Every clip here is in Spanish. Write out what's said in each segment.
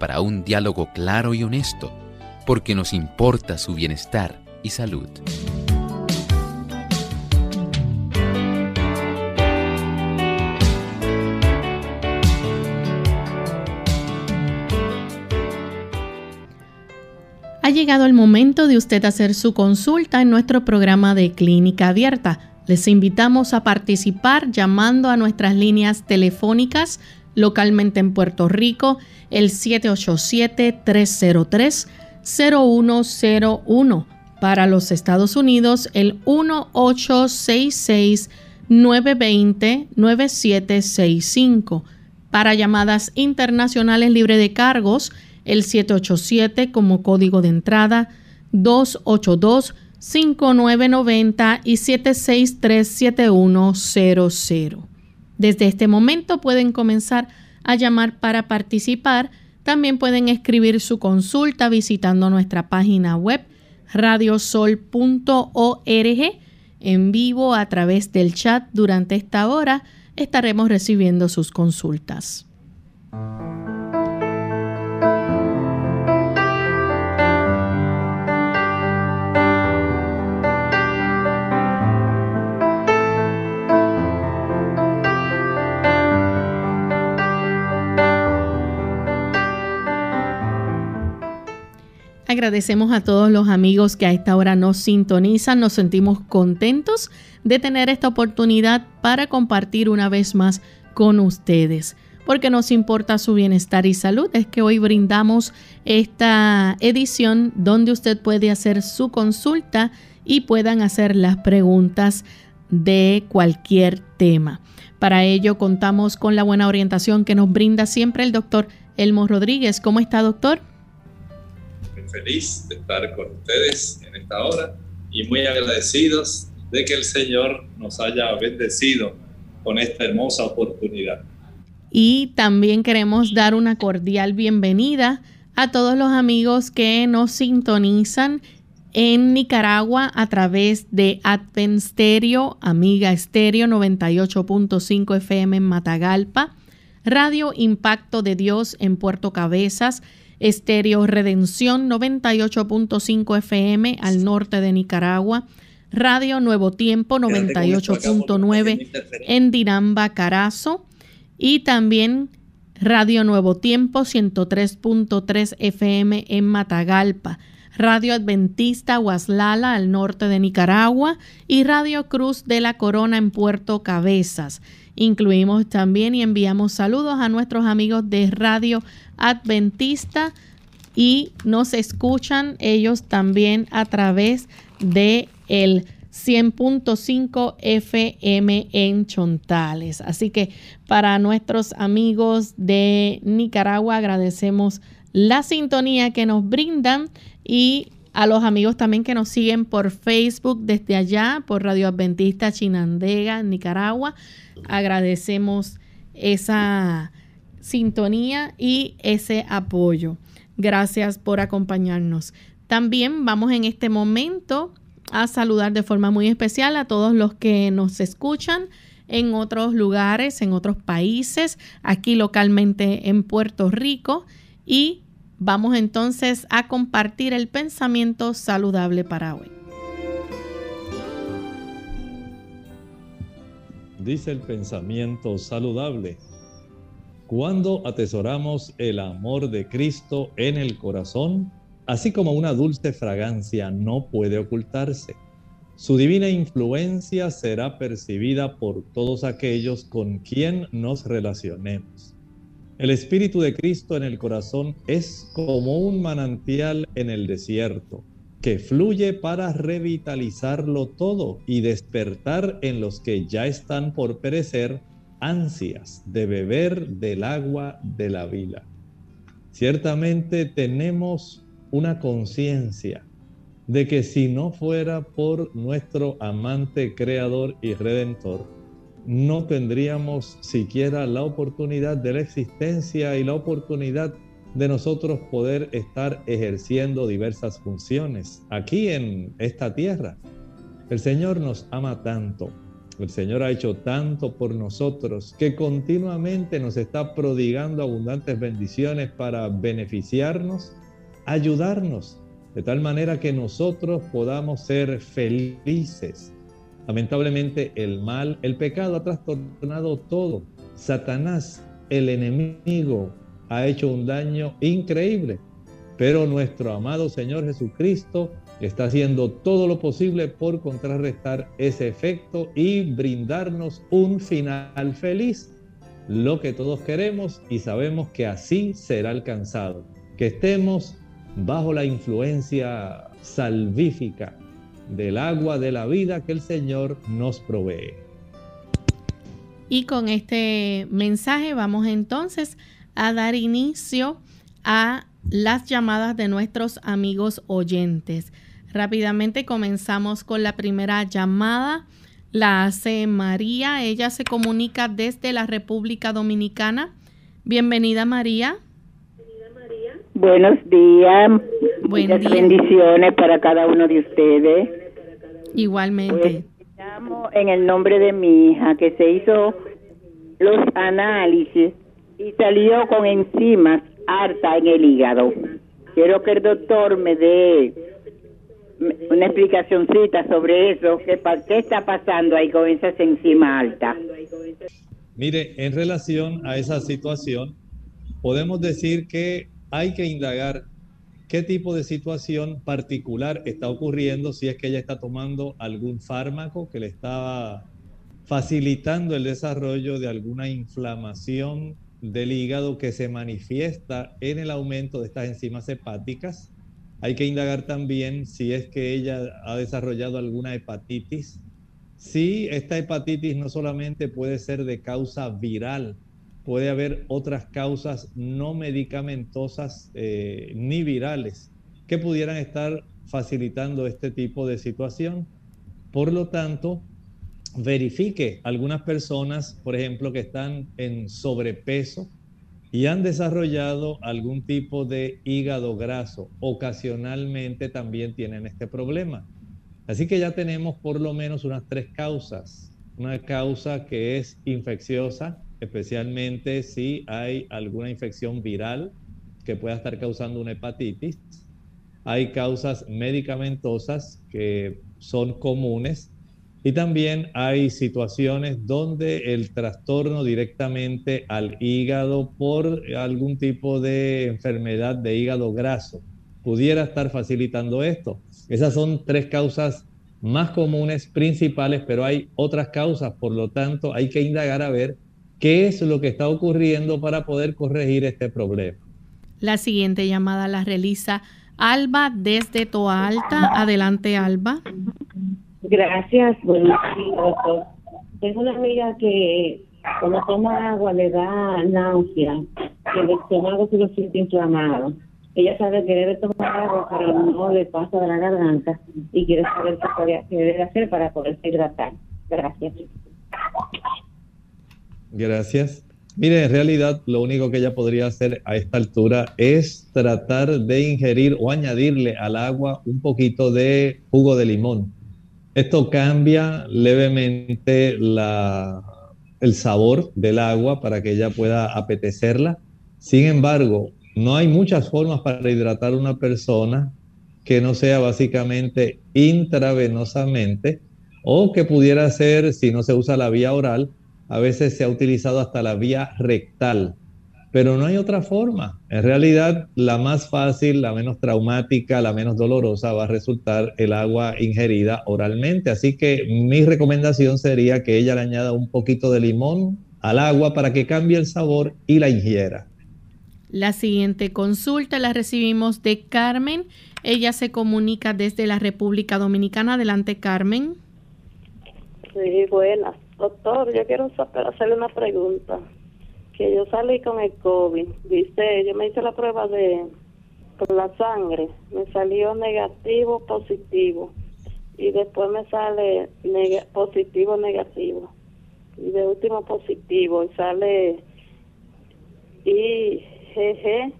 para un diálogo claro y honesto, porque nos importa su bienestar y salud. Ha llegado el momento de usted hacer su consulta en nuestro programa de Clínica Abierta. Les invitamos a participar llamando a nuestras líneas telefónicas localmente en Puerto Rico, el 787-303-0101. Para los Estados Unidos, el 1866-920-9765. Para llamadas internacionales libre de cargos, el 787 como código de entrada, 282-5990 y 763-7100. Desde este momento pueden comenzar a llamar para participar. También pueden escribir su consulta visitando nuestra página web radiosol.org en vivo a través del chat durante esta hora. Estaremos recibiendo sus consultas. Agradecemos a todos los amigos que a esta hora nos sintonizan. Nos sentimos contentos de tener esta oportunidad para compartir una vez más con ustedes. Porque nos importa su bienestar y salud, es que hoy brindamos esta edición donde usted puede hacer su consulta y puedan hacer las preguntas de cualquier tema. Para ello contamos con la buena orientación que nos brinda siempre el doctor Elmo Rodríguez. ¿Cómo está, doctor? Feliz de estar con ustedes en esta hora y muy agradecidos de que el Señor nos haya bendecido con esta hermosa oportunidad. Y también queremos dar una cordial bienvenida a todos los amigos que nos sintonizan en Nicaragua a través de Advent Stereo, Amiga Stereo 98.5 FM en Matagalpa, Radio Impacto de Dios en Puerto Cabezas, Estéreo Redención 98.5 FM al norte de Nicaragua, Radio Nuevo Tiempo 98.9 en Dinamba, Carazo. Y también Radio Nuevo Tiempo 103.3 FM en Matagalpa. Radio Adventista Huaslala al norte de Nicaragua. Y Radio Cruz de la Corona en Puerto Cabezas. Incluimos también y enviamos saludos a nuestros amigos de Radio Adventista y nos escuchan ellos también a través de el 100.5 FM en Chontales. Así que para nuestros amigos de Nicaragua agradecemos la sintonía que nos brindan y a los amigos también que nos siguen por Facebook desde allá, por Radio Adventista Chinandega, Nicaragua. Agradecemos esa sintonía y ese apoyo. Gracias por acompañarnos. También vamos en este momento a saludar de forma muy especial a todos los que nos escuchan en otros lugares, en otros países, aquí localmente en Puerto Rico y vamos entonces a compartir el pensamiento saludable para hoy. Dice el pensamiento saludable cuando atesoramos el amor de Cristo en el corazón, así como una dulce fragancia no puede ocultarse. Su divina influencia será percibida por todos aquellos con quien nos relacionemos. El Espíritu de Cristo en el corazón es como un manantial en el desierto, que fluye para revitalizarlo todo y despertar en los que ya están por perecer ansias de beber del agua de la vida. Ciertamente tenemos una conciencia de que si no fuera por nuestro amante creador y redentor, no tendríamos siquiera la oportunidad de la existencia y la oportunidad de nosotros poder estar ejerciendo diversas funciones aquí en esta tierra. El Señor nos ama tanto, el Señor ha hecho tanto por nosotros que continuamente nos está prodigando abundantes bendiciones para beneficiarnos, ayudarnos de tal manera que nosotros podamos ser felices. Lamentablemente el mal, el pecado ha trastornado todo. Satanás, el enemigo, ha hecho un daño increíble, pero nuestro amado Señor Jesucristo está haciendo todo lo posible por contrarrestar ese efecto y brindarnos un final feliz, lo que todos queremos y sabemos que así será alcanzado, que estemos bajo la influencia salvífica del agua de la vida que el Señor nos provee. Y con este mensaje vamos entonces a dar inicio a las llamadas de nuestros amigos oyentes. Rápidamente comenzamos con la primera llamada. La hace María. Ella se comunica desde la República Dominicana. Bienvenida María. Buenos días. Muchas bendiciones para cada uno de ustedes. Igualmente. Pues, en el nombre de mi hija que se hizo los análisis y salió con enzimas harta en el hígado. Quiero que el doctor me dé una explicacióncita sobre eso, qué, qué está pasando ahí con esa enzima alta. Mire, en relación a esa situación, podemos decir que hay que indagar qué tipo de situación particular está ocurriendo, si es que ella está tomando algún fármaco que le estaba facilitando el desarrollo de alguna inflamación del hígado que se manifiesta en el aumento de estas enzimas hepáticas. Hay que indagar también si es que ella ha desarrollado alguna hepatitis. Si esta hepatitis no solamente puede ser de causa viral, puede haber otras causas no medicamentosas eh, ni virales que pudieran estar facilitando este tipo de situación. Por lo tanto, verifique algunas personas, por ejemplo, que están en sobrepeso y han desarrollado algún tipo de hígado graso. Ocasionalmente también tienen este problema. Así que ya tenemos por lo menos unas tres causas. Una causa que es infecciosa, especialmente si hay alguna infección viral que pueda estar causando una hepatitis. Hay causas medicamentosas que son comunes y también hay situaciones donde el trastorno directamente al hígado por algún tipo de enfermedad de hígado graso pudiera estar facilitando esto. Esas son tres causas más comunes, principales, pero hay otras causas, por lo tanto hay que indagar a ver qué es lo que está ocurriendo para poder corregir este problema. La siguiente llamada la realiza Alba desde Toa Alta. Adelante, Alba. Gracias, buenos doctor. Tengo una amiga que cuando toma agua le da náusea, que el estómago se lo siente inflamado. Ella sabe que debe tomar agua, pero no le pasa de la garganta y quiere saber qué, debe hacer para poderse hidratar. Gracias. Gracias. Mire, en realidad lo único que ella podría hacer a esta altura es tratar de ingerir o añadirle al agua un poquito de jugo de limón. Esto cambia levemente el sabor del agua para que ella pueda apetecerla. Sin embargo, no hay muchas formas para hidratar una persona que no sea básicamente intravenosamente o que pudiera ser, si no se usa la vía oral, a veces se ha utilizado hasta la vía rectal, pero no hay otra forma. En realidad, la más fácil, la menos traumática, la menos dolorosa va a resultar el agua ingerida oralmente. Así que mi recomendación sería que ella le añada un poquito de limón al agua para que cambie el sabor y la ingiera. La siguiente consulta la recibimos de Carmen. Ella se comunica desde la República Dominicana. Adelante, Carmen. Sí, buenas. Doctor, yo quiero hacerle una pregunta. que yo salí con el COVID. Dice, yo me hice la prueba de por la sangre, me salió negativo, positivo. Y después me sale positivo, negativo. Y de último positivo, y sale IgG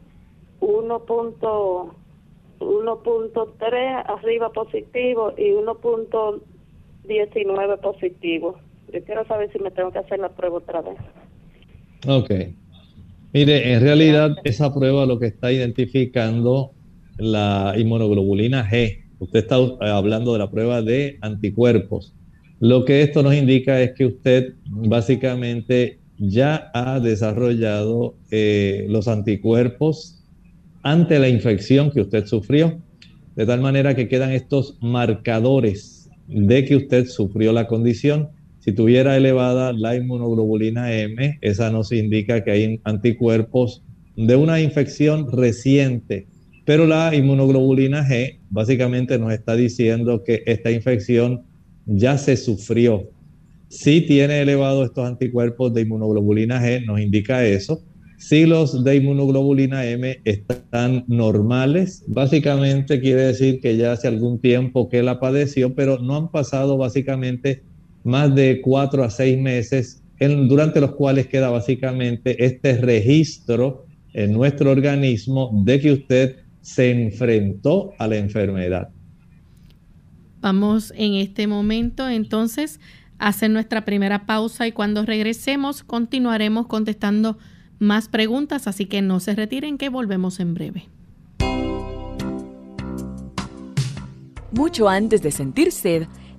1.3 arriba positivo y 1.19 positivo. Yo quiero saber si me tengo que hacer la prueba otra vez. Ok. Mire, en realidad esa prueba lo que está identificando la inmunoglobulina G. Usted está hablando de la prueba de anticuerpos. Lo que esto nos indica es que usted básicamente ya ha desarrollado eh, los anticuerpos ante la infección que usted sufrió, de tal manera que quedan estos marcadores de que usted sufrió la condición si tuviera elevada la inmunoglobulina M, esa nos indica que hay anticuerpos de una infección reciente, pero la inmunoglobulina G básicamente nos está diciendo que esta infección ya se sufrió. Si tiene elevados estos anticuerpos de inmunoglobulina G, nos indica eso. Si los de inmunoglobulina M están normales, básicamente quiere decir que ya hace algún tiempo que la padeció, pero no han pasado básicamente más de cuatro a seis meses, durante los cuales queda básicamente este registro en nuestro organismo de que usted se enfrentó a la enfermedad. Vamos en este momento entonces a hacer nuestra primera pausa y cuando regresemos continuaremos contestando más preguntas, así que no se retiren que volvemos en breve. Mucho antes de sentir sed,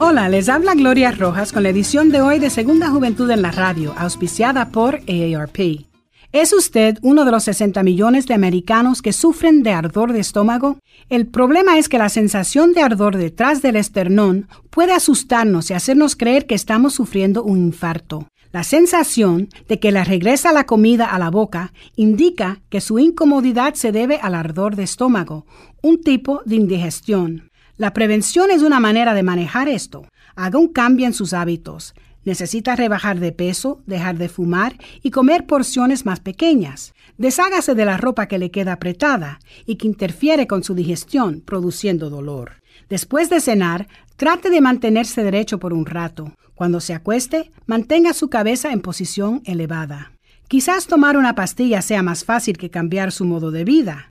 Hola, les habla Gloria Rojas con la edición de hoy de Segunda Juventud en la Radio, auspiciada por AARP. ¿Es usted uno de los 60 millones de americanos que sufren de ardor de estómago? El problema es que la sensación de ardor detrás del esternón puede asustarnos y hacernos creer que estamos sufriendo un infarto. La sensación de que le regresa la comida a la boca indica que su incomodidad se debe al ardor de estómago, un tipo de indigestión. La prevención es una manera de manejar esto. Haga un cambio en sus hábitos. Necesita rebajar de peso, dejar de fumar y comer porciones más pequeñas. Deshágase de la ropa que le queda apretada y que interfiere con su digestión, produciendo dolor. Después de cenar, trate de mantenerse derecho por un rato. Cuando se acueste, mantenga su cabeza en posición elevada. Quizás tomar una pastilla sea más fácil que cambiar su modo de vida.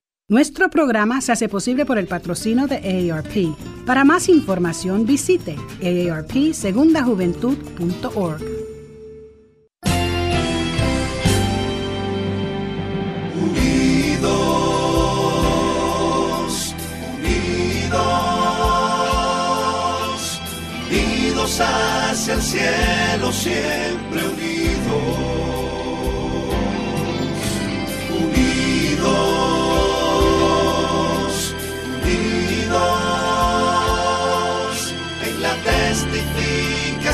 Nuestro programa se hace posible por el patrocino de AARP. Para más información visite aarpsegundajuventud.org. Unidos, unidos, unidos hacia el cielo, siempre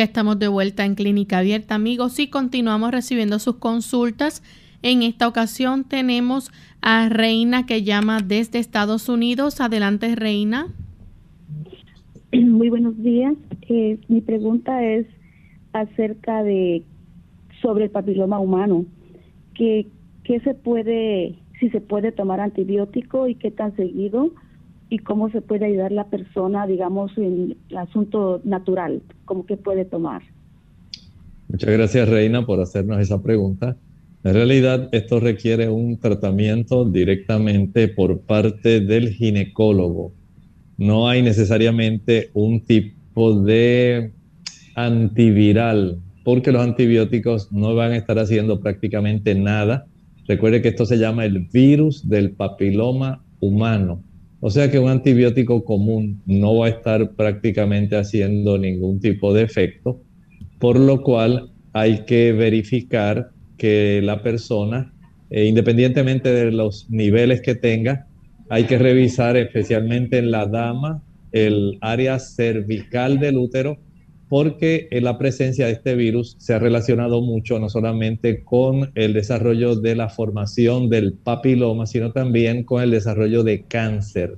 Ya estamos de vuelta en Clínica Abierta, amigos, y continuamos recibiendo sus consultas. En esta ocasión tenemos a Reina que llama desde Estados Unidos. Adelante, Reina. Muy buenos días. Eh, mi pregunta es, acerca de sobre el papiloma humano, que, que se puede, si se puede tomar antibiótico y qué tan seguido y cómo se puede ayudar la persona, digamos, en el asunto natural, cómo que puede tomar. Muchas gracias, Reina, por hacernos esa pregunta. En realidad, esto requiere un tratamiento directamente por parte del ginecólogo. No hay necesariamente un tipo de antiviral, porque los antibióticos no van a estar haciendo prácticamente nada. Recuerde que esto se llama el virus del papiloma humano. O sea que un antibiótico común no va a estar prácticamente haciendo ningún tipo de efecto, por lo cual hay que verificar que la persona, eh, independientemente de los niveles que tenga, hay que revisar especialmente en la dama el área cervical del útero porque la presencia de este virus se ha relacionado mucho no solamente con el desarrollo de la formación del papiloma, sino también con el desarrollo de cáncer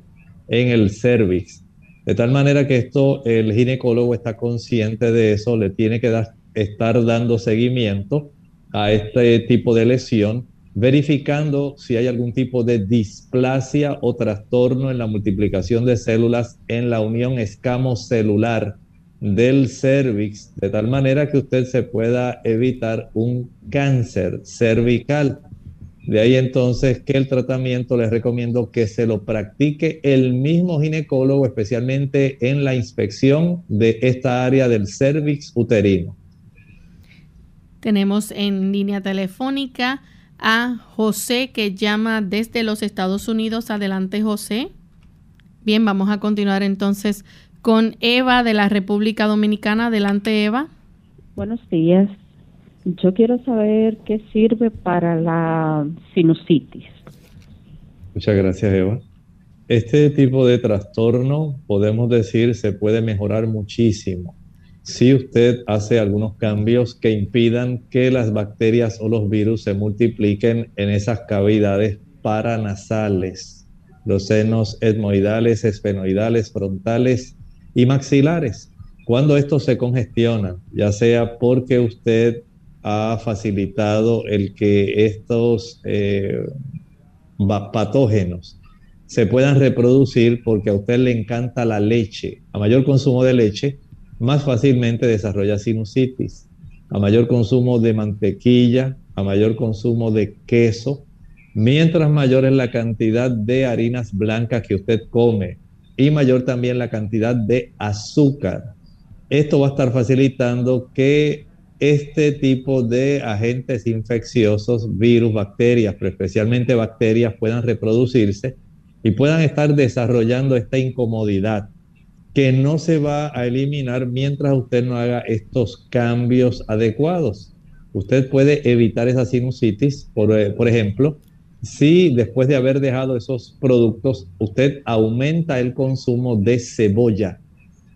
en el cervix. De tal manera que esto el ginecólogo está consciente de eso, le tiene que estar dando seguimiento a este tipo de lesión, verificando si hay algún tipo de displasia o trastorno en la multiplicación de células en la unión escamocelular del cervix, de tal manera que usted se pueda evitar un cáncer cervical. De ahí entonces que el tratamiento les recomiendo que se lo practique el mismo ginecólogo, especialmente en la inspección de esta área del cervix uterino. Tenemos en línea telefónica a José que llama desde los Estados Unidos. Adelante, José. Bien, vamos a continuar entonces con Eva de la República Dominicana. Adelante, Eva. Buenos días. Yo quiero saber qué sirve para la sinusitis. Muchas gracias, Eva. Este tipo de trastorno, podemos decir, se puede mejorar muchísimo si usted hace algunos cambios que impidan que las bacterias o los virus se multipliquen en esas cavidades paranasales, los senos etmoidales, esfenoidales, frontales y maxilares. Cuando estos se congestionan, ya sea porque usted ha facilitado el que estos eh, patógenos se puedan reproducir porque a usted le encanta la leche. A mayor consumo de leche, más fácilmente desarrolla sinusitis. A mayor consumo de mantequilla, a mayor consumo de queso, mientras mayor es la cantidad de harinas blancas que usted come, y mayor también la cantidad de azúcar. Esto va a estar facilitando que este tipo de agentes infecciosos, virus, bacterias, pero especialmente bacterias, puedan reproducirse y puedan estar desarrollando esta incomodidad que no se va a eliminar mientras usted no haga estos cambios adecuados. Usted puede evitar esa sinusitis, por, eh, por ejemplo, si después de haber dejado esos productos, usted aumenta el consumo de cebolla.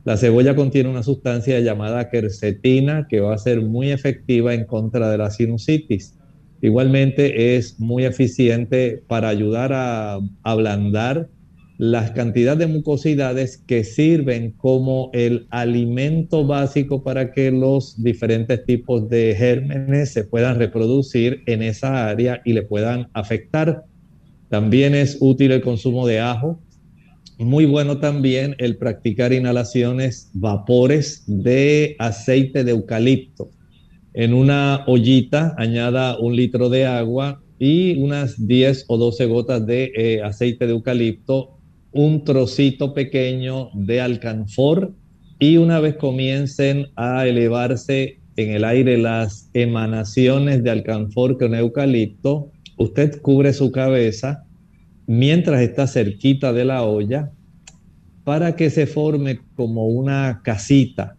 La cebolla contiene una sustancia llamada quercetina que va a ser muy efectiva en contra de la sinusitis. Igualmente es muy eficiente para ayudar a ablandar las cantidades de mucosidades que sirven como el alimento básico para que los diferentes tipos de gérmenes se puedan reproducir en esa área y le puedan afectar. También es útil el consumo de ajo. Muy bueno también el practicar inhalaciones, vapores de aceite de eucalipto. En una ollita añada un litro de agua y unas 10 o 12 gotas de eh, aceite de eucalipto un trocito pequeño de alcanfor y una vez comiencen a elevarse en el aire las emanaciones de alcanfor con eucalipto, usted cubre su cabeza mientras está cerquita de la olla para que se forme como una casita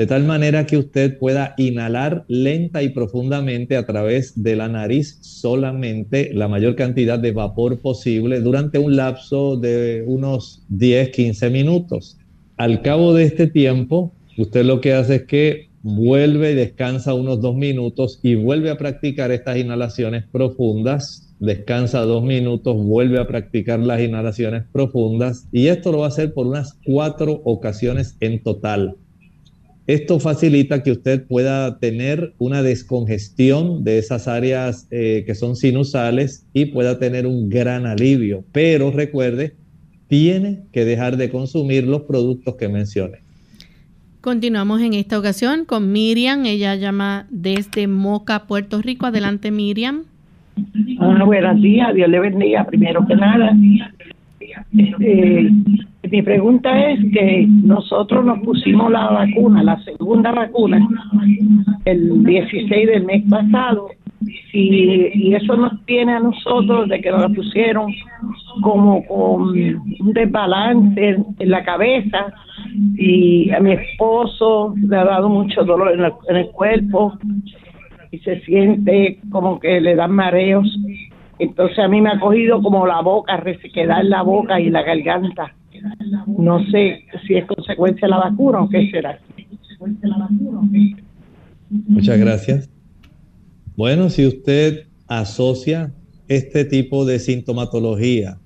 de tal manera que usted pueda inhalar lenta y profundamente a través de la nariz solamente la mayor cantidad de vapor posible durante un lapso de unos 10, 15 minutos. Al cabo de este tiempo, usted lo que hace es que vuelve y descansa unos dos minutos y vuelve a practicar estas inhalaciones profundas. Descansa dos minutos, vuelve a practicar las inhalaciones profundas y esto lo va a hacer por unas cuatro ocasiones en total Esto facilita que usted pueda tener una descongestión de esas áreas eh, que son sinusales y pueda tener un gran alivio. Pero recuerde, tiene que dejar de consumir los productos que mencioné. Continuamos en esta ocasión con Miriam. Ella llama desde Moca, Puerto Rico. Adelante, Miriam. Ah, buenos días, Dios le bendiga primero que nada. Este, mi pregunta es que nosotros nos pusimos la vacuna, la segunda vacuna, el 16 del mes pasado, y, eso nos tiene a nosotros de que nos la pusieron como con un desbalance en, la cabeza y a mi esposo le ha dado mucho dolor en, en el cuerpo y se siente como que le dan mareos entonces a mí me ha cogido como la boca, queda en la boca y la garganta. No sé si es consecuencia de la vacuna o qué será. Muchas gracias. Bueno, si usted asocia este tipo de sintomatología,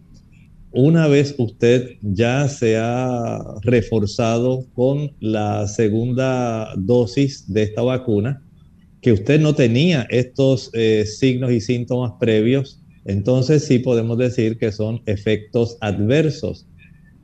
una vez usted ya se ha reforzado con la segunda dosis de esta vacuna, que usted no tenía estos eh, signos y síntomas previos, entonces sí podemos decir que son efectos adversos.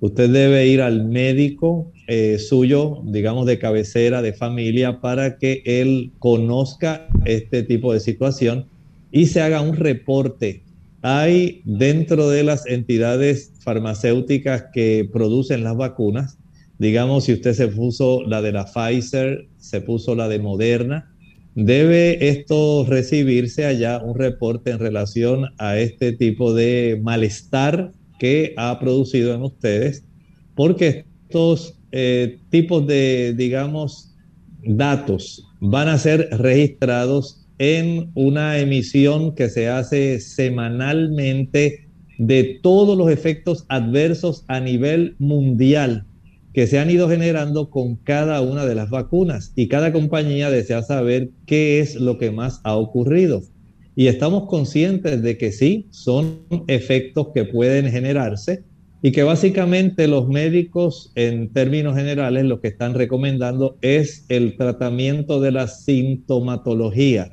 Usted debe ir al médico eh, suyo, digamos de cabecera, de familia, para que él conozca este tipo de situación y se haga un reporte. Hay dentro de las entidades farmacéuticas que producen las vacunas, digamos si usted se puso la de la Pfizer, se puso la de Moderna, Debe esto recibirse allá un reporte en relación a este tipo de malestar que ha producido en ustedes, porque estos eh, tipos de, digamos, datos van a ser registrados en una emisión que se hace semanalmente de todos los efectos adversos a nivel mundial que se han ido generando con cada una de las vacunas y cada compañía desea saber qué es lo que más ha ocurrido. Y estamos conscientes de que sí, son efectos que pueden generarse y que básicamente los médicos en términos generales lo que están recomendando es el tratamiento de la sintomatología.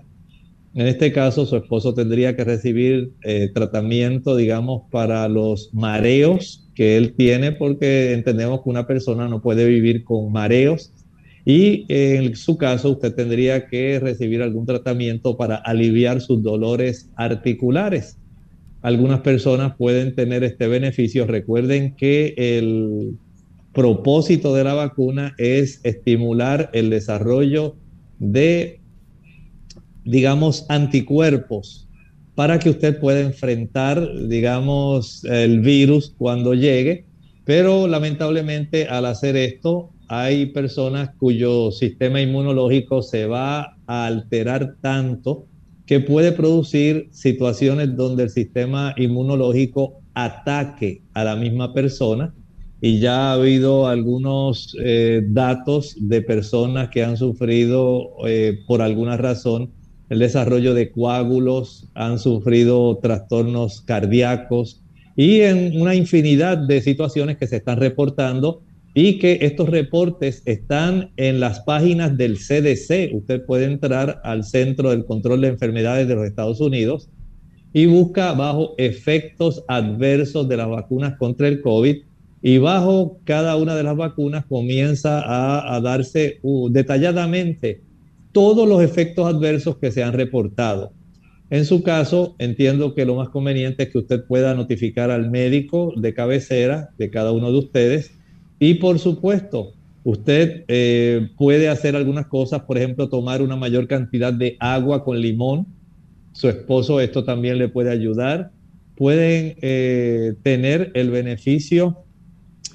En este caso, su esposo tendría que recibir eh, tratamiento, digamos, para los mareos que él tiene porque entendemos que una persona no puede vivir con mareos y en su caso usted tendría que recibir algún tratamiento para aliviar sus dolores articulares. Algunas personas pueden tener este beneficio. Recuerden que el propósito de la vacuna es estimular el desarrollo de, digamos, anticuerpos para que usted pueda enfrentar, digamos, el virus cuando llegue. Pero lamentablemente al hacer esto, hay personas cuyo sistema inmunológico se va a alterar tanto que puede producir situaciones donde el sistema inmunológico ataque a la misma persona. Y ya ha habido algunos eh, datos de personas que han sufrido eh, por alguna razón el desarrollo de coágulos, han sufrido trastornos cardíacos y en una infinidad de situaciones que se están reportando y que estos reportes están en las páginas del CDC. Usted puede entrar al Centro del Control de Enfermedades de los Estados Unidos y busca bajo efectos adversos de las vacunas contra el COVID y bajo cada una de las vacunas comienza a, darse uh, detalladamente todos los efectos adversos que se han reportado. En su caso, entiendo que lo más conveniente es que usted pueda notificar al médico de cabecera de cada uno de ustedes y por supuesto, usted eh, puede hacer algunas cosas, por ejemplo, tomar una mayor cantidad de agua con limón. Su esposo esto también le puede ayudar. Pueden eh, tener el beneficio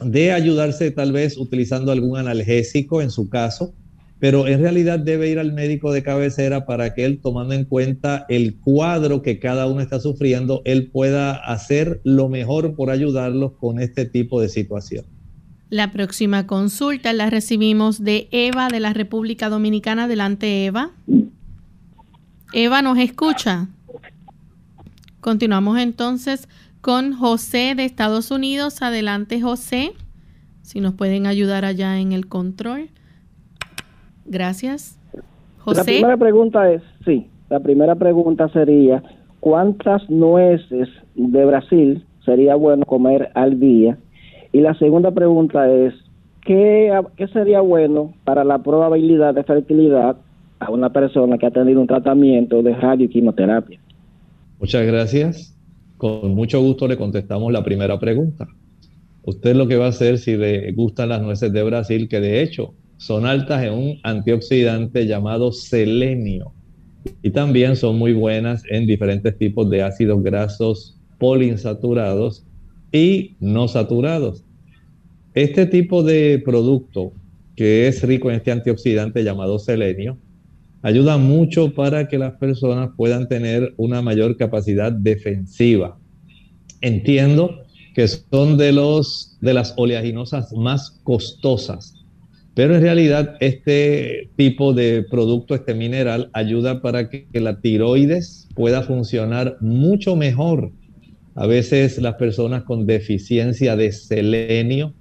de ayudarse tal vez utilizando algún analgésico en su caso pero en realidad debe ir al médico de cabecera para que él, tomando en cuenta el cuadro que cada uno está sufriendo, él pueda hacer lo mejor por ayudarlos con este tipo de situación. La próxima consulta la recibimos de Eva de la República Dominicana. Adelante, Eva. Eva, ¿nos escucha? Continuamos entonces con José de Estados Unidos. Adelante, José. Si nos pueden ayudar allá en el control. Gracias. La primera pregunta es, sí, la primera pregunta sería, ¿cuántas nueces de Brasil sería bueno comer al día? Y la segunda pregunta es, ¿qué, qué sería bueno para la probabilidad de fertilidad a una persona que ha tenido un tratamiento de radioquimioterapia? Muchas gracias. Con mucho gusto le contestamos la primera pregunta. Usted lo que va a hacer si le gustan las nueces de Brasil, que de hecho son altas en un antioxidante llamado selenio y también son muy buenas en diferentes tipos de ácidos grasos poliinsaturados y no saturados. Este tipo de producto que es rico en este antioxidante llamado selenio ayuda mucho para que las personas puedan tener una mayor capacidad defensiva. Entiendo que son de, los, de las oleaginosas más costosas. Pero en realidad este tipo de producto, este mineral, ayuda para que, la tiroides pueda funcionar mucho mejor. A veces las personas con deficiencia de selenio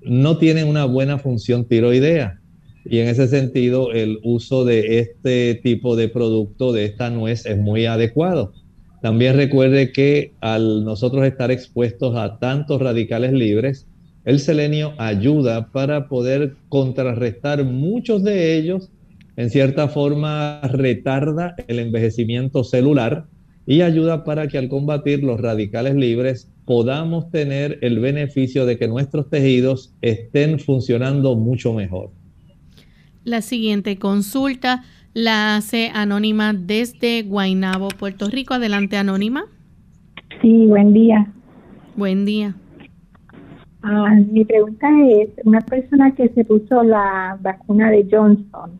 no tienen una buena función tiroidea. Y en ese sentido, el uso de este tipo de producto, de esta nuez, es muy adecuado. También recuerde que al nosotros estar expuestos a tantos radicales libres, el selenio ayuda para poder contrarrestar muchos de ellos. En cierta forma, retarda el envejecimiento celular y ayuda para que al combatir los radicales libres podamos tener el beneficio de que nuestros tejidos estén funcionando mucho mejor. La siguiente consulta la hace Anónima desde Guaynabo, Puerto Rico. Adelante, Anónima. Sí, buen día. Buen día. Ah, mi pregunta es, una persona que se puso la vacuna de Johnson,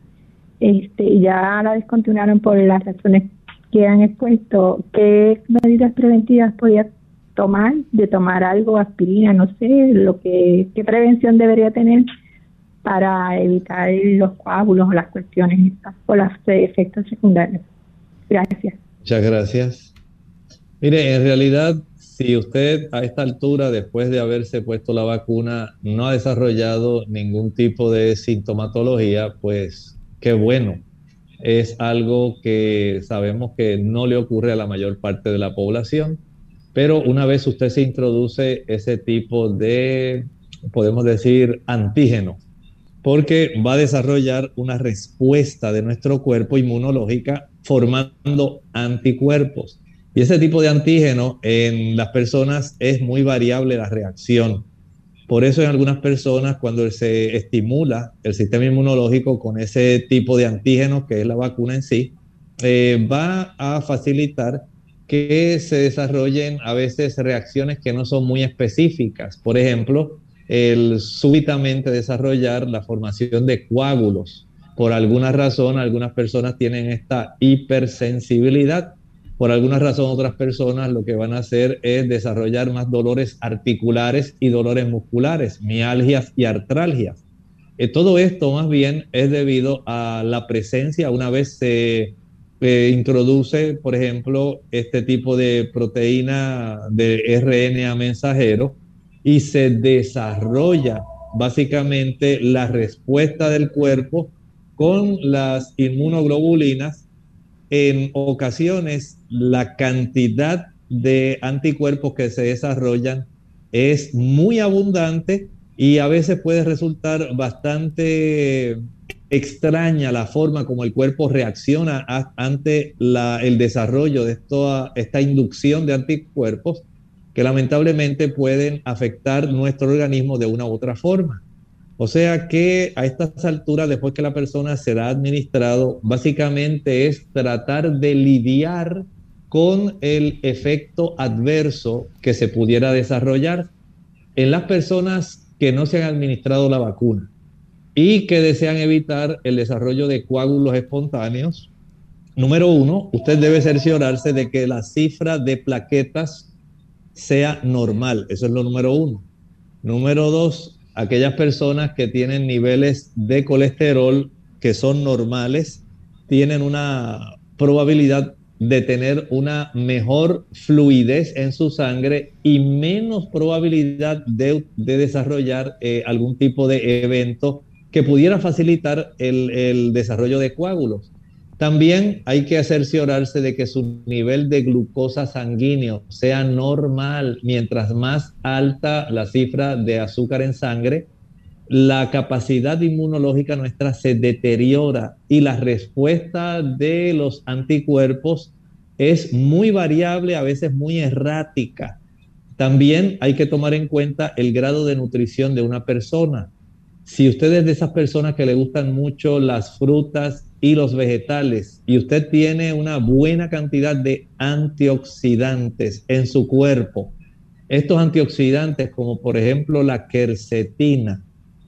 este, ya la descontinuaron por las razones que han expuesto, ¿qué medidas preventivas podía tomar? De tomar algo, aspirina, no sé, lo que, qué prevención debería tener para evitar los coágulos o las cuestiones o los efectos secundarios. Gracias. Muchas gracias. Mire, en realidad, si usted a esta altura, después de haberse puesto la vacuna, no ha desarrollado ningún tipo de sintomatología, pues qué bueno. Es algo que sabemos que no le ocurre a la mayor parte de la población, pero una vez usted se introduce ese tipo de, podemos decir, antígeno porque va a desarrollar una respuesta de nuestro cuerpo inmunológica formando anticuerpos. Y ese tipo de antígeno en las personas es muy variable la reacción. Por eso en algunas personas cuando se estimula el sistema inmunológico con ese tipo de antígeno que es la vacuna en sí, eh, va a facilitar que se desarrollen a veces reacciones que no son muy específicas. Por ejemplo, el súbitamente desarrollar la formación de coágulos. Por alguna razón, algunas personas tienen esta hipersensibilidad. Por alguna razón, otras personas lo que van a hacer es desarrollar más dolores articulares y dolores musculares, mialgias y artralgias. Eh, todo esto más bien es debido a la presencia, una vez se eh, introduce, por ejemplo, este tipo de proteína de RNA mensajero, y se desarrolla básicamente la respuesta del cuerpo con las inmunoglobulinas. En ocasiones la cantidad de anticuerpos que se desarrollan es muy abundante y a veces puede resultar bastante extraña la forma como el cuerpo reacciona ante el desarrollo de esta inducción de anticuerpos que lamentablemente pueden afectar nuestro organismo de una u otra forma. O sea que a estas alturas, después que la persona se ha administrado, básicamente es tratar de lidiar con el efecto adverso que se pudiera desarrollar en las personas que no se han administrado la vacuna y que desean evitar el desarrollo de coágulos espontáneos. Número uno, usted debe cerciorarse de que la cifra de plaquetas sea normal. Eso es lo número uno. Número dos, aquellas personas que tienen niveles de colesterol que son normales, tienen una probabilidad de tener una mejor fluidez en su sangre y menos probabilidad de, desarrollar eh, algún tipo de evento que pudiera facilitar el, desarrollo de coágulos. También hay que cerciorarse de que su nivel de glucosa sanguíneo sea normal. Mientras más alta la cifra de azúcar en sangre, la capacidad inmunológica nuestra se deteriora y la respuesta de los anticuerpos es muy variable, a veces muy errática. También hay que tomar en cuenta el grado de nutrición de una persona. Si usted es de esas personas que le gustan mucho las frutas y los vegetales. Y usted tiene una buena cantidad de antioxidantes en su cuerpo, estos antioxidantes como por ejemplo la quercetina,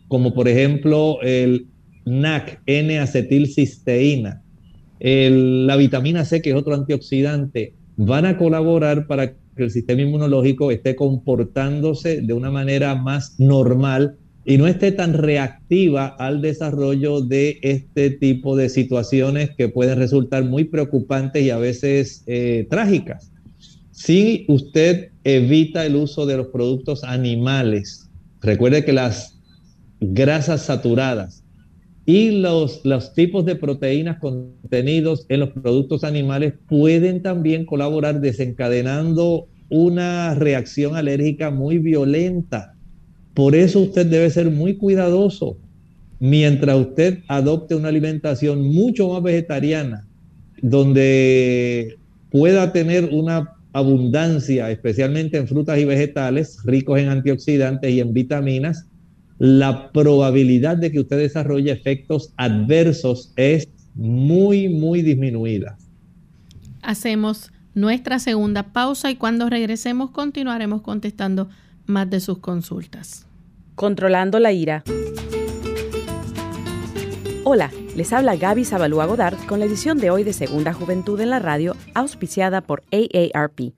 como por ejemplo el NAC, N-acetilcisteína, la vitamina C, que es otro antioxidante, van a colaborar para que el sistema inmunológico esté comportándose de una manera más normal y no esté tan reactiva al desarrollo de este tipo de situaciones que pueden resultar muy preocupantes y a veces eh, trágicas. Si usted evita el uso de los productos animales, recuerde que las grasas saturadas y los, los tipos de proteínas contenidos en los productos animales pueden también colaborar desencadenando una reacción alérgica muy violenta. Por eso usted debe ser muy cuidadoso mientras usted adopte una alimentación mucho más vegetariana, donde pueda tener una abundancia, especialmente en frutas y vegetales, ricos en antioxidantes y en vitaminas, la probabilidad de que usted desarrolle efectos adversos es muy, muy disminuida. Hacemos nuestra segunda pausa y cuando regresemos continuaremos contestando más de sus consultas. Controlando la ira. Hola, les habla Gaby Zabalúa Godard con la edición de hoy de Segunda Juventud en la Radio, auspiciada por AARP.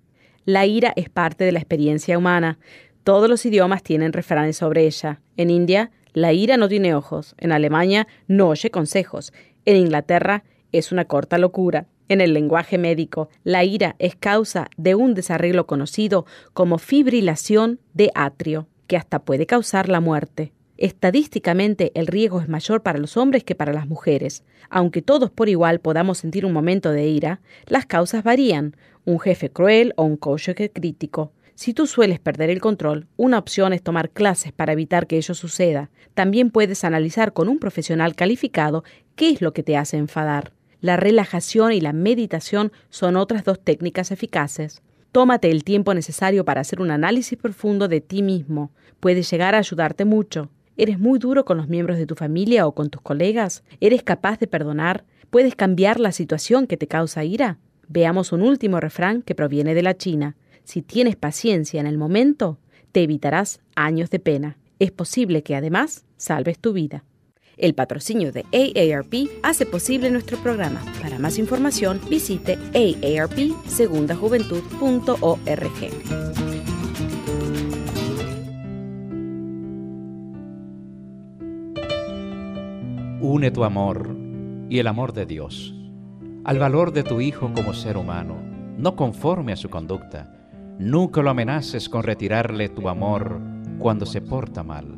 La ira es parte de la experiencia humana. Todos los idiomas tienen refranes sobre ella. En India, la ira no tiene ojos. En Alemania, no oye consejos. En Inglaterra, es una corta locura. En el lenguaje médico, la ira es causa de un desarreglo conocido como fibrilación de atrio, que hasta puede causar la muerte. Estadísticamente, el riesgo es mayor para los hombres que para las mujeres. Aunque todos por igual podamos sentir un momento de ira, las causas varían. Un jefe cruel o un cónyuge crítico. Si tú sueles perder el control, una opción es tomar clases para evitar que ello suceda. También puedes analizar con un profesional calificado qué es lo que te hace enfadar. La relajación y la meditación son otras dos técnicas eficaces. Tómate el tiempo necesario para hacer un análisis profundo de ti mismo. Puede llegar a ayudarte mucho. ¿Eres muy duro con los miembros de tu familia o con tus colegas? ¿Eres capaz de perdonar? ¿Puedes cambiar la situación que te causa ira? Veamos un último refrán que proviene de la China. Si tienes paciencia en el momento, te evitarás años de pena. Es posible que además salves tu vida. El patrocinio de AARP hace posible nuestro programa. Para más información, visite aarpsegundajuventud.org. Une tu amor y el amor de Dios al valor de tu hijo como ser humano, no conforme a su conducta Nunca lo amenaces con retirarle tu amor cuando se porta mal.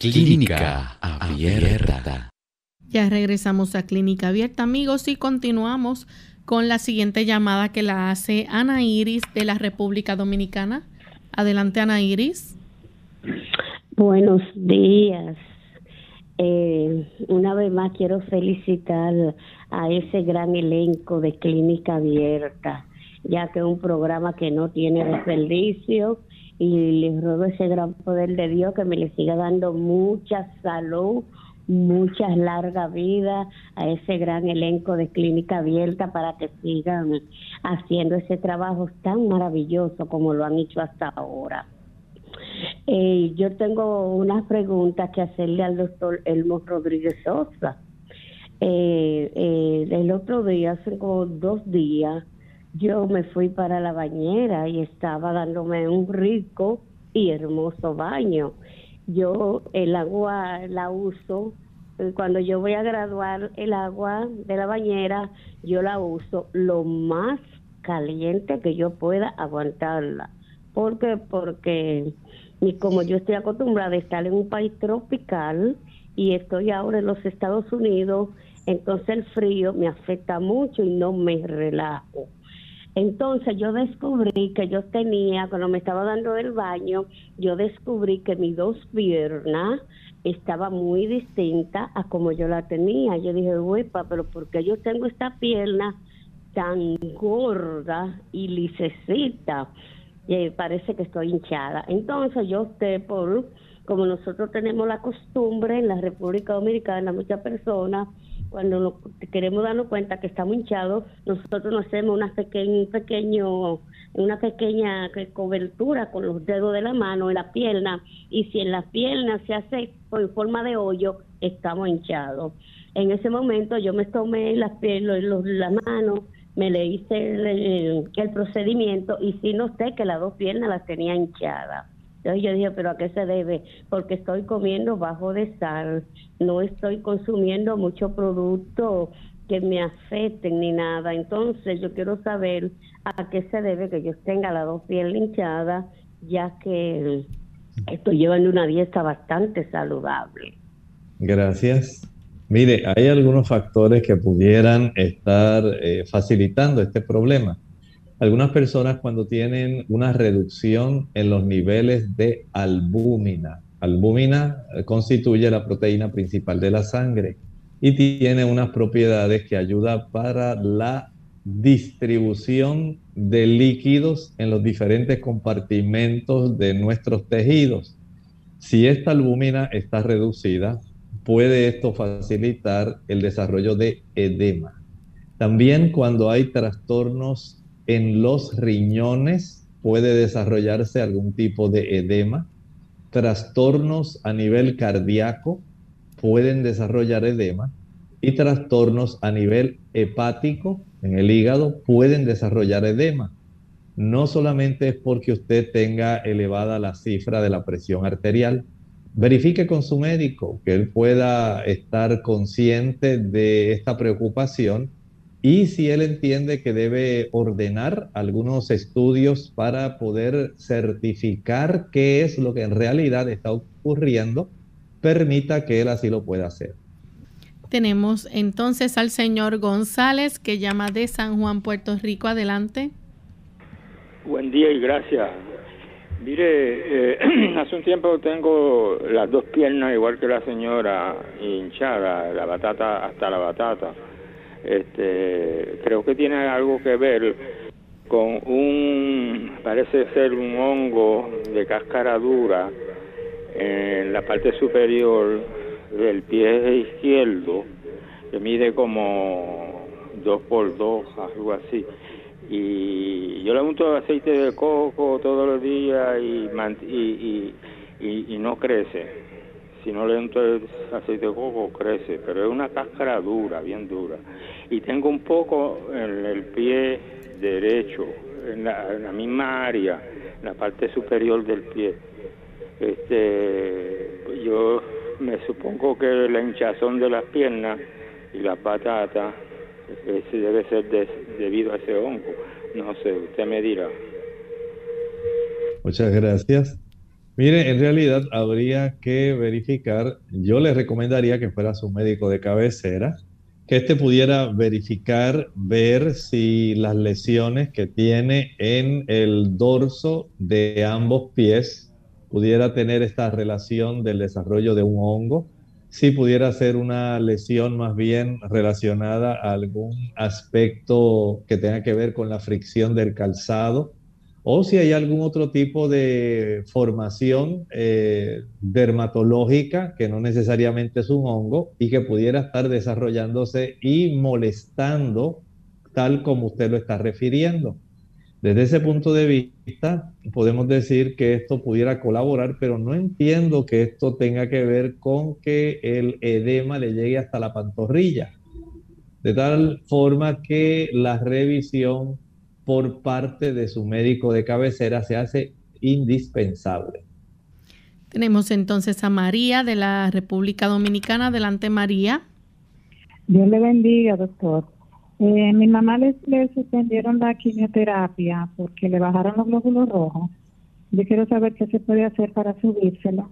Clínica Abierta. Ya regresamos a Clínica Abierta, amigos, y continuamos con la siguiente llamada que la hace Ana Iris de la República Dominicana. Adelante, Ana Iris. Buenos días. Eh, una vez más quiero felicitar a ese gran elenco de Clínica Abierta, ya que es un programa que no tiene desperdicio y les ruego ese gran poder de Dios que me le siga dando mucha salud, mucha larga vida a ese gran elenco de clínica abierta para que sigan haciendo ese trabajo tan maravilloso como lo han hecho hasta ahora. Eh, yo tengo unas preguntas que hacerle al doctor Elmo Rodríguez Sosa. Eh, eh, el otro día, hace como dos días, yo me fui para la bañera y estaba dándome un rico y hermoso baño. Yo el agua la uso eh, cuando yo voy a graduar el agua de la bañera, yo la uso lo más caliente que yo pueda aguantarla. ¿Por qué? Porque y como yo estoy acostumbrada a estar en un país tropical y estoy ahora en los Estados Unidos, entonces el frío me afecta mucho y no me relajo. Entonces yo descubrí que yo tenía, cuando me estaba dando el baño, yo descubrí que mis dos piernas estaba muy distinta a como yo la tenía. Yo dije, huepa, pero ¿por qué yo tengo esta pierna tan gorda y lisecita? Y parece que estoy hinchada. Entonces yo opté por, como nosotros tenemos la costumbre en la República Dominicana, muchas personas cuando queremos darnos cuenta que estamos hinchados, nosotros nos hacemos una pequeño, pequeño, una pequeña cobertura con los dedos de la mano en la pierna y si en la pierna se hace en forma de hoyo, estamos hinchados. En ese momento yo me tomé las piernas, la mano, me le hice el procedimiento y sí noté que las dos piernas las tenía hinchadas. Entonces yo dije, pero ¿a qué se debe? Porque estoy comiendo bajo de sal, no estoy consumiendo mucho producto que me afecten ni nada. Entonces yo quiero saber a qué se debe que yo tenga las dos piel hinchadas, ya que estoy llevando una dieta bastante saludable. Gracias. Mire, hay algunos factores que pudieran estar eh, facilitando este problema. Algunas personas cuando tienen una reducción en los niveles de albúmina, albúmina eh, constituye la proteína principal de la sangre y tiene unas propiedades que ayuda para la distribución de líquidos en los diferentes compartimentos de nuestros tejidos. Si esta albúmina está reducida, puede esto facilitar el desarrollo de edema. También cuando hay trastornos en los riñones puede desarrollarse algún tipo de edema. Trastornos a nivel cardíaco pueden desarrollar edema y trastornos a nivel hepático en el hígado pueden desarrollar edema. No solamente es porque usted tenga elevada la cifra de la presión arterial. Verifique con su médico que él pueda estar consciente de esta preocupación y si él entiende que debe ordenar algunos estudios para poder certificar qué es lo que en realidad está ocurriendo, permita que él así lo pueda hacer. Tenemos entonces al señor González que llama de San Juan, Puerto Rico. Adelante. Buen día y gracias. Mire, eh, hace un tiempo tengo las dos piernas igual que la señora hinchada, la batata hasta la batata este, creo que tiene algo que ver con un, parece ser un hongo de cáscara dura en la parte superior del pie izquierdo, que mide como dos por dos, algo así. Y yo le unto aceite de coco todos los días y, y, y, y no crece si no le entro el aceite de coco crece, pero es una cáscara dura, bien dura. Y tengo un poco en el pie derecho, en la, misma área, en la parte superior del pie. Este, yo me supongo que la hinchazón de las piernas y las patatas debe ser debido a ese hongo. No sé, usted me dirá. Muchas gracias. Mire, en realidad habría que verificar, yo le recomendaría que fuera su médico de cabecera, que éste pudiera verificar, ver si las lesiones que tiene en el dorso de ambos pies pudiera tener esta relación del desarrollo de un hongo, si pudiera ser una lesión más bien relacionada a algún aspecto que tenga que ver con la fricción del calzado, o si hay algún otro tipo de formación eh, dermatológica que no necesariamente es un hongo y que pudiera estar desarrollándose y molestando tal como usted lo está refiriendo. Desde ese punto de vista, podemos decir que esto pudiera colaborar, pero no entiendo que esto tenga que ver con que el edema le llegue hasta la pantorrilla. De tal forma que la revisión por parte de su médico de cabecera se hace indispensable. Tenemos entonces a María de la República Dominicana. Adelante, María. Dios le bendiga, doctor. Eh, mi mamá le, suspendieron la quimioterapia porque le bajaron los glóbulos rojos. Yo quiero saber qué se puede hacer para subírselo.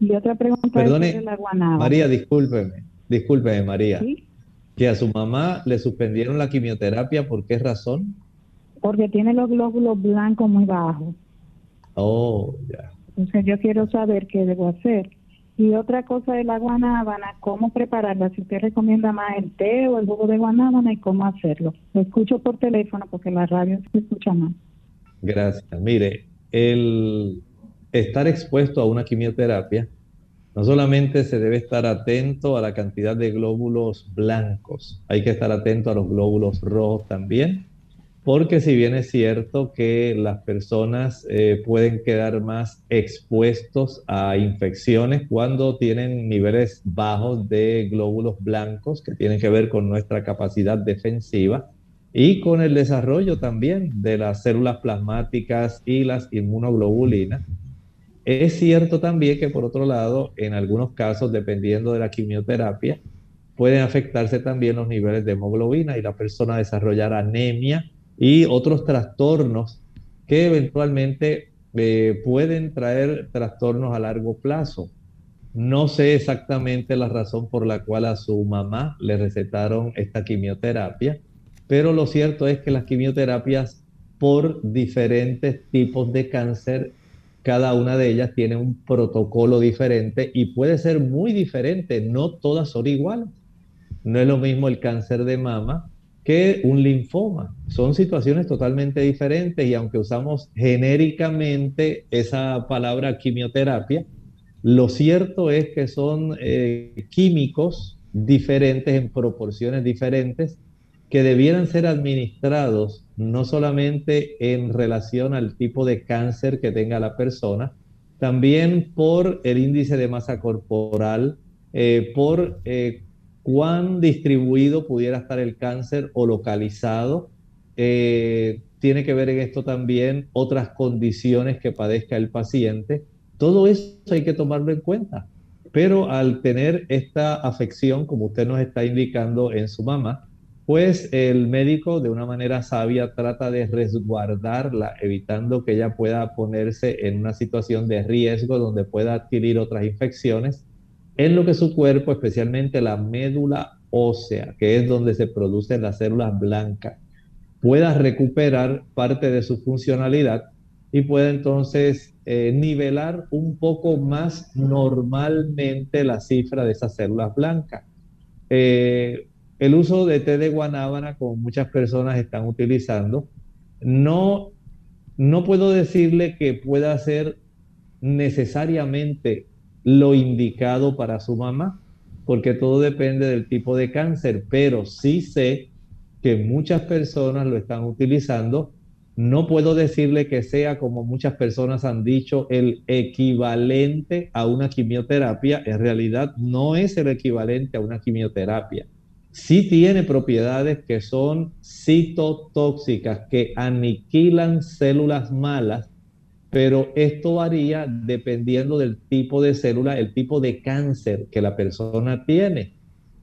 Y otra pregunta Perdone, es la guanaba. María, discúlpeme, discúlpeme, María. Que a su mamá le suspendieron la quimioterapia, ¿por qué razón? Porque tiene los glóbulos blancos muy bajos. Oh, ya. Entonces yo quiero saber qué debo hacer. Y otra cosa de la guanábana, cómo prepararla, si usted recomienda más el té o el jugo de guanábana y cómo hacerlo. Lo escucho por teléfono porque la radio se escucha más. Gracias. Mire, el estar expuesto a una quimioterapia, no solamente se debe estar atento a la cantidad de glóbulos blancos, hay que estar atento a los glóbulos rojos también porque si bien es cierto que las personas eh, pueden quedar más expuestos a infecciones cuando tienen niveles bajos de glóbulos blancos que tienen que ver con nuestra capacidad defensiva y con el desarrollo también de las células plasmáticas y las inmunoglobulinas. Es cierto también que por otro lado, en algunos casos, dependiendo de la quimioterapia, pueden afectarse también los niveles de hemoglobina y la persona desarrollar anemia y otros trastornos que eventualmente eh, pueden traer trastornos a largo plazo. No sé exactamente la razón por la cual a su mamá le recetaron esta quimioterapia, pero lo cierto es que las quimioterapias por diferentes tipos de cáncer, cada una de ellas tiene un protocolo diferente y puede ser muy diferente, no todas son iguales. No es lo mismo el cáncer de mama que un linfoma. Son situaciones totalmente diferentes y aunque usamos genéricamente esa palabra quimioterapia, lo cierto es que son eh, químicos diferentes en proporciones diferentes que debieran ser administrados no solamente en relación al tipo de cáncer que tenga la persona, también por el índice de masa corporal, eh, por eh, cuán distribuido pudiera estar el cáncer o localizado. Eh, tiene que ver en esto también otras condiciones que padezca el paciente. Todo eso hay que tomarlo en cuenta. Pero al tener esta afección, como usted nos está indicando en su mamá, pues el médico de una manera sabia trata de resguardarla, evitando que ella pueda ponerse en una situación de riesgo donde pueda adquirir otras infecciones en lo que su cuerpo, especialmente la médula ósea, que es donde se producen las células blancas, pueda recuperar parte de su funcionalidad y pueda entonces eh, nivelar un poco más normalmente la cifra de esas células blancas. Eh, el uso de té de guanábana, como muchas personas están utilizando, no, no puedo decirle que pueda ser necesariamente lo indicado para su mamá, porque todo depende del tipo de cáncer, pero sí sé que muchas personas lo están utilizando. No puedo decirle que sea, como muchas personas han dicho, el equivalente a una quimioterapia. En realidad no es el equivalente a una quimioterapia. Sí tiene propiedades que son citotóxicas, que aniquilan células malas pero esto varía dependiendo del tipo de célula, el tipo de cáncer que la persona tiene.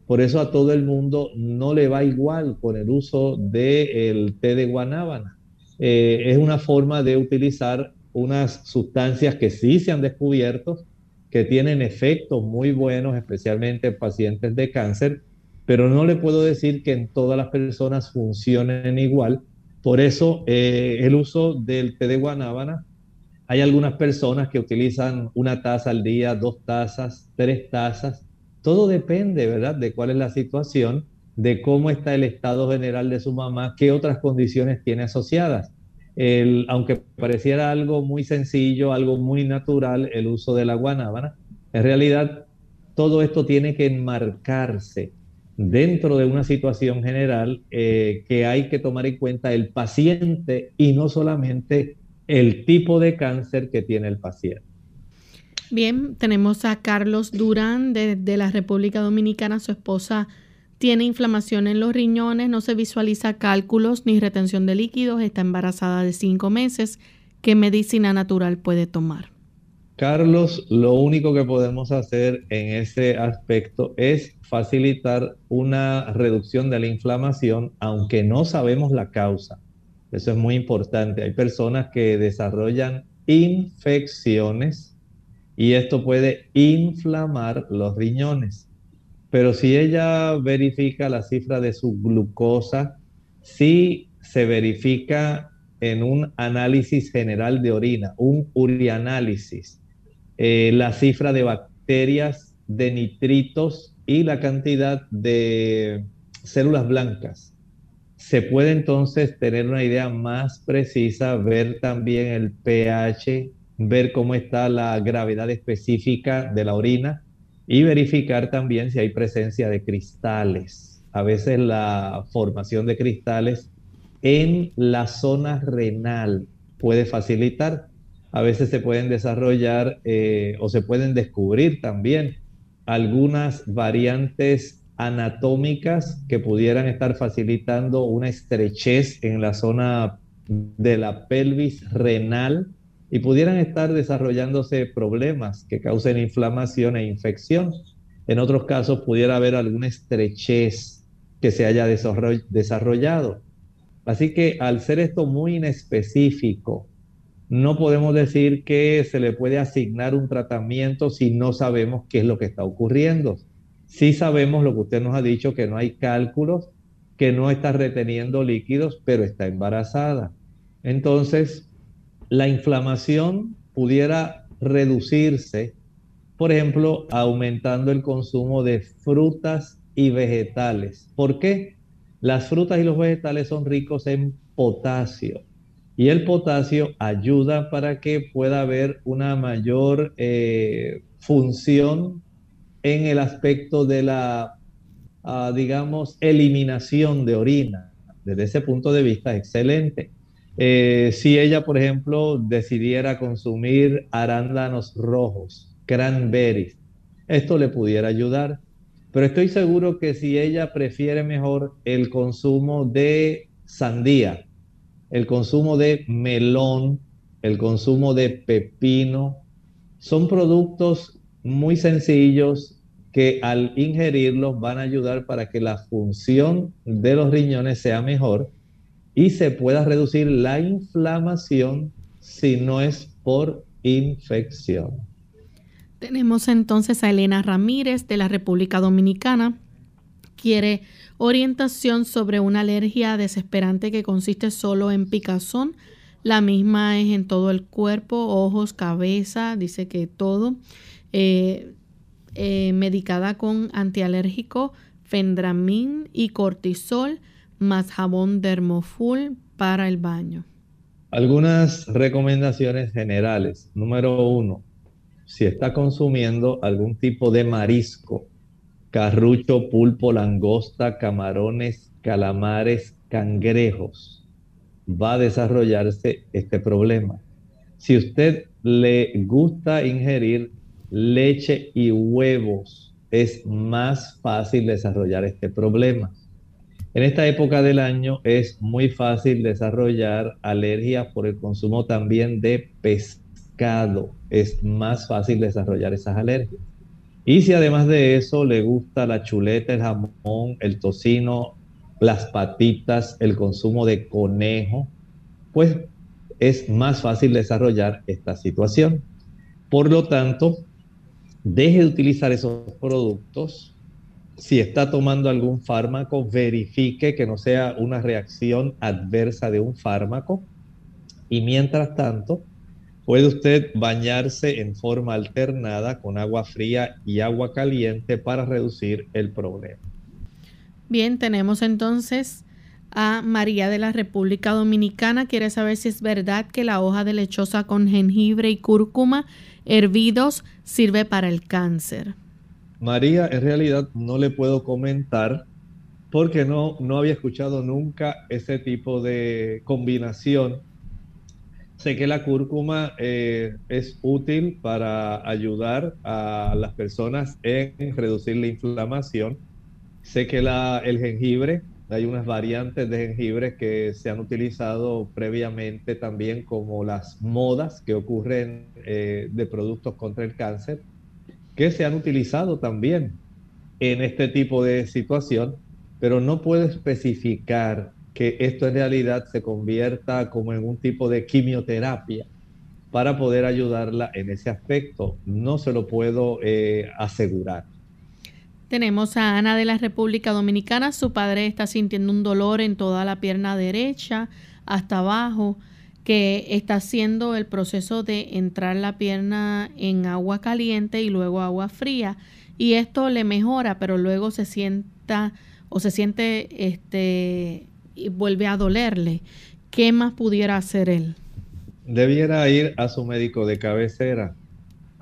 Por eso a todo el mundo no le va igual con el uso del té de guanábana. Eh, es una forma de utilizar unas sustancias que sí se han descubierto, que tienen efectos muy buenos, especialmente en pacientes de cáncer, pero no le puedo decir que en todas las personas funcionen igual. Por eso eh, el uso del té de guanábana hay algunas personas que utilizan una taza al día, dos tazas, tres tazas. Todo depende, ¿verdad?, de cuál es la situación, de cómo está el estado general de su mamá, qué otras condiciones tiene asociadas. Aunque pareciera algo muy sencillo, algo muy natural, el uso de la guanábana, en realidad todo esto tiene que enmarcarse dentro de una situación general eh, que hay que tomar en cuenta el paciente y no solamente el tipo de cáncer que tiene el paciente. Bien, tenemos a Carlos Durán de, de, la República Dominicana. Su esposa tiene inflamación en los riñones, no se visualiza cálculos ni retención de líquidos, está embarazada de cinco meses. ¿Qué medicina natural puede tomar? Carlos, lo único que podemos hacer en ese aspecto es facilitar una reducción de la inflamación, aunque no sabemos la causa. Eso es muy importante. Hay personas que desarrollan infecciones y esto puede inflamar los riñones. Pero si ella verifica la cifra de su glucosa, si se verifica en un análisis general de orina, un urianálisis, eh, la cifra de bacterias, de nitritos y la cantidad de células blancas. Se puede entonces tener una idea más precisa, ver también el pH, ver cómo está la gravedad específica de la orina y verificar también si hay presencia de cristales. A veces la formación de cristales en la zona renal puede facilitar a veces se pueden desarrollar eh, o se pueden descubrir también algunas variantes anatómicas que pudieran estar facilitando una estrechez en la zona de la pelvis renal y pudieran estar desarrollándose problemas que causen inflamación e infección. En otros casos pudiera haber alguna estrechez que se haya desarrollado. Así que al ser esto muy inespecífico, no podemos decir que se le puede asignar un tratamiento si no sabemos qué es lo que está ocurriendo. Sí sabemos lo que usted nos ha dicho, que no hay cálculos, que no está reteniendo líquidos, pero está embarazada. Entonces, la inflamación pudiera reducirse, por ejemplo, aumentando el consumo de frutas y vegetales. ¿Por qué? Las frutas y los vegetales son ricos en potasio. Y el potasio ayuda para que pueda haber una mayor eh, función en el aspecto de la, ah, digamos, eliminación de orina. Desde ese punto de vista, excelente. Eh, si ella, por ejemplo, decidiera consumir arándanos rojos, cranberries, esto le pudiera ayudar. Pero estoy seguro que si ella prefiere mejor el consumo de sandía, el consumo de melón, el consumo de pepino, son productos muy sencillos que al ingerirlos van a ayudar para que la función de los riñones sea mejor y se pueda reducir la inflamación si no es por infección. Tenemos entonces a Elena Ramírez de la República Dominicana. Quiere orientación sobre una alergia desesperante que consiste solo en picazón. La misma es en todo el cuerpo, ojos, cabeza, dice que todo. Eh, eh, medicada con antialérgico, fendramin y cortisol, más jabón dermoful para el baño. Algunas recomendaciones generales. Número uno, si está consumiendo algún tipo de marisco, carrucho, pulpo, langosta, camarones, calamares, cangrejos, va a desarrollarse este problema. Si usted le gusta ingerir leche y huevos, es más fácil desarrollar este problema. En esta época del año es muy fácil desarrollar alergias por el consumo también de pescado. Es más fácil desarrollar esas alergias. Y si además de eso le gusta la chuleta, el jamón, el tocino, las patitas, el consumo de conejo, pues es más fácil desarrollar esta situación. Por lo tanto, deje de utilizar esos productos. Si está tomando algún fármaco, verifique que no sea una reacción adversa de un fármaco. Y mientras tanto, Puede usted bañarse en forma alternada con agua fría y agua caliente para reducir el problema. Bien, tenemos entonces a María de la República Dominicana. Quiere saber si es verdad que la hoja de lechosa con jengibre y cúrcuma hervidos sirve para el cáncer. María, en realidad no le puedo comentar porque no, no había escuchado nunca ese tipo de combinación. Sé que la cúrcuma eh, es útil para ayudar a las personas en reducir la inflamación. Sé que la, el jengibre, hay unas variantes de jengibre que se han utilizado previamente también como las modas que ocurren eh, de productos contra el cáncer que se han utilizado también en este tipo de situación, pero no puedo especificar que esto en realidad se convierta como en un tipo de quimioterapia para poder ayudarla en ese aspecto. No se lo puedo eh, asegurar. Tenemos a Ana de la República Dominicana. Su padre está sintiendo un dolor en toda la pierna derecha, hasta abajo que está haciendo el proceso de entrar la pierna en agua caliente y luego agua fría y esto le mejora, pero luego se sienta o se siente este y vuelve a dolerle. ¿Qué más pudiera hacer él? Debiera ir a su médico de cabecera.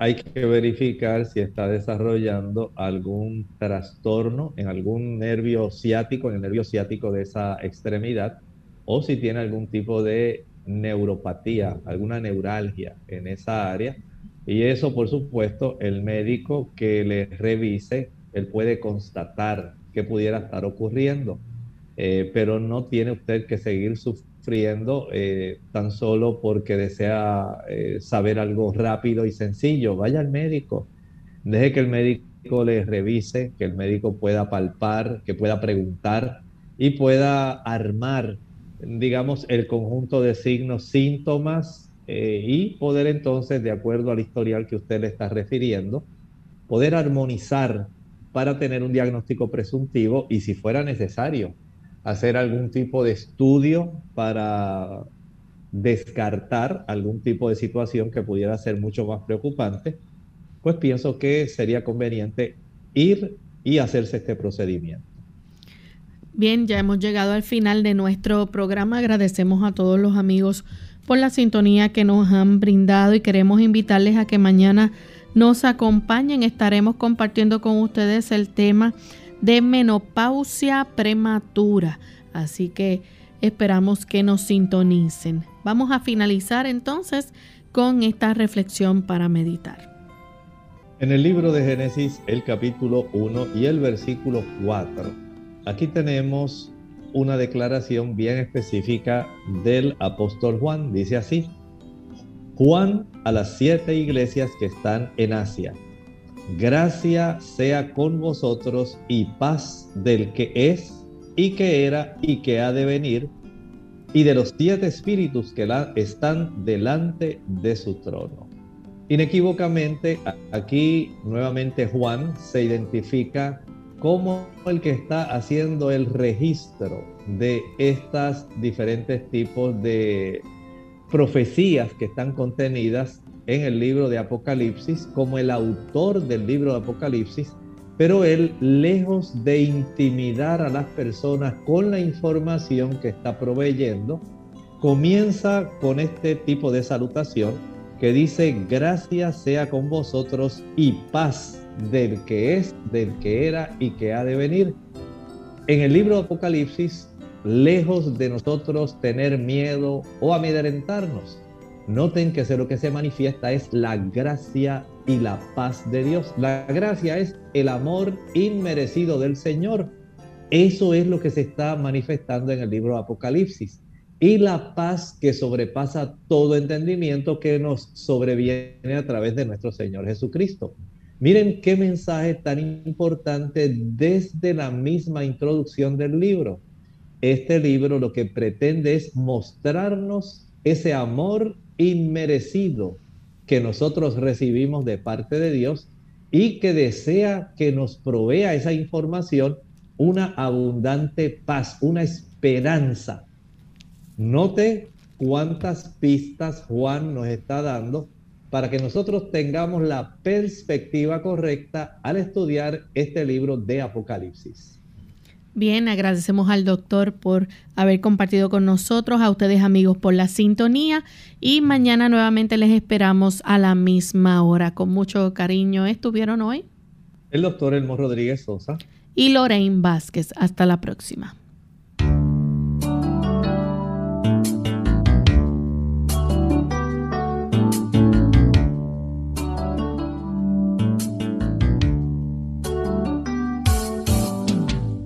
Hay que verificar si está desarrollando algún trastorno en algún nervio ciático, en el nervio ciático de esa extremidad, o si tiene algún tipo de neuropatía, alguna neuralgia en esa área. Y eso, por supuesto, el médico que le revise, él puede constatar que pudiera estar ocurriendo. Eh, pero no tiene usted que seguir sufriendo eh, tan solo porque desea eh, saber algo rápido y sencillo. Vaya al médico, deje que el médico le revise, que el médico pueda palpar, que pueda preguntar y pueda armar digamos, el conjunto de signos, síntomas eh, y poder entonces, de acuerdo al historial que usted le está refiriendo, poder armonizar para tener un diagnóstico presuntivo y si fuera necesario hacer algún tipo de estudio para descartar algún tipo de situación que pudiera ser mucho más preocupante, pues pienso que sería conveniente ir y hacerse este procedimiento. Bien, ya hemos llegado al final de nuestro programa. Agradecemos a todos los amigos por la sintonía que nos han brindado y queremos invitarles a que mañana nos acompañen. Estaremos compartiendo con ustedes el tema de menopausia prematura. Así que esperamos que nos sintonicen. Vamos a finalizar entonces con esta reflexión para meditar. En el libro de Génesis, el capítulo 1 y el versículo 4 Aquí tenemos una declaración bien específica del apóstol Juan. Dice así, Juan a las siete iglesias que están en Asia. Gracia sea con vosotros y paz del que es y que era y que ha de venir y de los siete espíritus que están delante de su trono. Inequívocamente, aquí nuevamente Juan se identifica como el que está haciendo el registro de estas diferentes tipos de profecías que están contenidas en el libro de Apocalipsis, como el autor del libro de Apocalipsis, pero él, lejos de intimidar a las personas con la información que está proveyendo, comienza con este tipo de salutación que dice, gracias sea con vosotros y paz del que es, del que era y que ha de venir. En el libro de Apocalipsis, lejos de nosotros tener miedo o amedrentarnos, noten que lo que se manifiesta es la gracia y la paz de Dios. La gracia es el amor inmerecido del Señor. Eso es lo que se está manifestando en el libro Apocalipsis. Y la paz que sobrepasa todo entendimiento que nos sobreviene a través de nuestro Señor Jesucristo. Miren qué mensaje tan importante desde la misma introducción del libro. Este libro lo que pretende es mostrarnos ese amor inmerecido que nosotros recibimos de parte de Dios y que desea que nos provea esa información una abundante paz, una esperanza. Note cuántas pistas Juan nos está dando para que nosotros tengamos la perspectiva correcta al estudiar este libro de Apocalipsis. Bien, agradecemos al doctor por haber compartido con nosotros, a ustedes amigos por la sintonía y mañana nuevamente les esperamos a la misma hora. Con mucho cariño, ¿estuvieron hoy? El doctor Elmo Rodríguez Sosa. Y Lorraine Vázquez. Hasta la próxima.